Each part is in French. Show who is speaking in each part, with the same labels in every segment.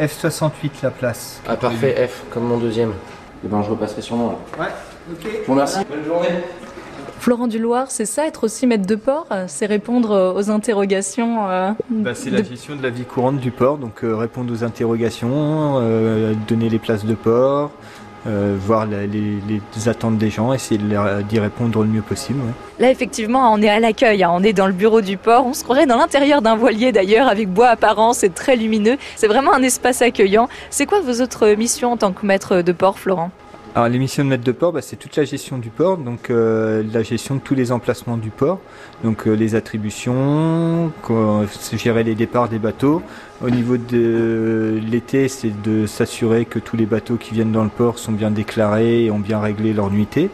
Speaker 1: F68 la place.
Speaker 2: Ah parfait, F, comme mon deuxième. Et ben je repasserai sur moi.
Speaker 1: Ouais, ok.
Speaker 2: Bon merci. Bonne journée.
Speaker 3: Florent Duloir, c'est ça être aussi maître de port C'est répondre aux interrogations euh,
Speaker 1: Bah, c'est la gestion de la vie courante du port, donc euh, répondre aux interrogations, euh, donner les places de port, euh, voir les, attentes des gens, essayer d'y répondre le mieux possible.
Speaker 3: Là, effectivement, on est à l'accueil, hein, on est dans le bureau du port. On se croirait dans l'intérieur d'un voilier d'ailleurs, avec bois apparent, c'est très lumineux. C'est vraiment un espace accueillant. C'est quoi vos autres missions en tant que maître de port, Florent?
Speaker 1: Alors les missions de maître de port, bah, c'est toute la gestion du port, donc euh, la gestion de tous les emplacements du port, donc euh, les attributions, c'est gérer les départs des bateaux. Au niveau de l'été, c'est de s'assurer que tous les bateaux qui viennent dans le port sont bien déclarés et ont bien réglé leur nuitée.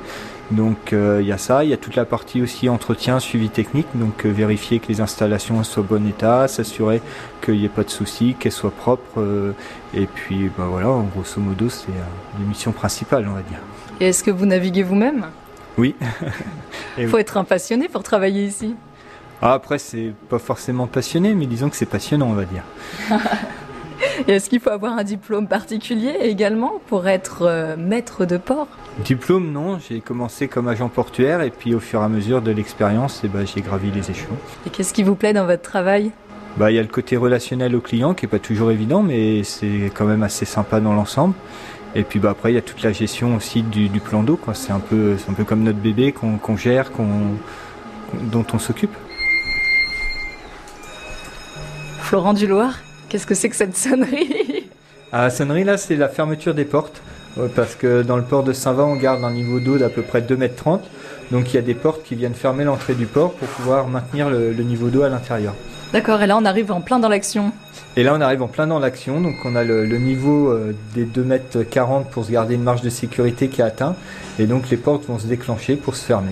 Speaker 1: Donc euh, il y a ça, il y a toute la partie aussi entretien, suivi technique, donc euh, vérifier que les installations soient en bon état, s'assurer qu'il n'y ait pas de soucis, qu'elles soient propres, euh, et puis bah, voilà, en grosso modo c'est euh, les missions principales on va dire.
Speaker 3: Et est-ce que vous naviguez vous-même?
Speaker 1: Oui.
Speaker 3: Il faut être un passionné pour travailler ici.
Speaker 1: Ah, après c'est pas forcément passionné, mais disons que c'est passionnant on va dire.
Speaker 3: Est-ce qu'il faut avoir un diplôme particulier également pour être euh, maître de port?
Speaker 1: Diplôme non, j'ai commencé comme agent portuaire et puis au fur et à mesure de l'expérience, eh ben, j'ai gravi les échelons.
Speaker 3: Et qu'est-ce qui vous plaît dans votre travail?
Speaker 1: Bah, il y a le côté relationnel au client qui est pas toujours évident, mais c'est quand même assez sympa dans l'ensemble. Et puis bah, après, il y a toute la gestion aussi du, du plan d'eau. C'est un, peu, c'est un peu comme notre bébé qu'on gère, qu'on, dont on s'occupe.
Speaker 3: Florent Duloir, qu'est-ce que c'est que cette sonnerie?
Speaker 1: La sonnerie, là, c'est la fermeture des portes. Ouais, Parce que dans le port de Saint-Va, on garde un niveau d'eau d'à peu près 2,30 m. Donc il y a des portes qui viennent fermer l'entrée du port pour pouvoir maintenir le, le niveau d'eau à l'intérieur.
Speaker 3: D'accord, et là on arrive en plein dans l'action.
Speaker 1: Et là, on arrive en plein dans l'action. Donc on a le, le niveau euh, des 2,40 m pour se garder une marge de sécurité qui est atteint. Et donc les portes vont se déclencher pour se fermer.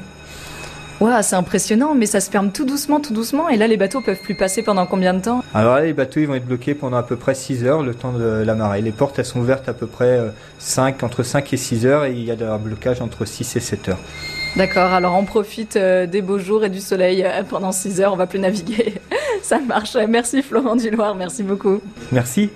Speaker 3: Waouh, c'est impressionnant, mais ça se ferme tout doucement, tout doucement. Et là, les bateaux peuvent plus passer pendant combien de temps?
Speaker 1: Alors là, les bateaux ils vont être bloqués pendant à peu près 6 heures, le temps de la marée. Les portes, elles sont ouvertes à peu près euh, 5, entre 5 et 6 heures. Et il y a un blocage entre 6 et 7 heures.
Speaker 3: D'accord, alors on profite euh, des beaux jours et du soleil euh, pendant 6 heures, on va plus naviguer. ça marche. Merci Florent Duloir, merci beaucoup.
Speaker 1: Merci.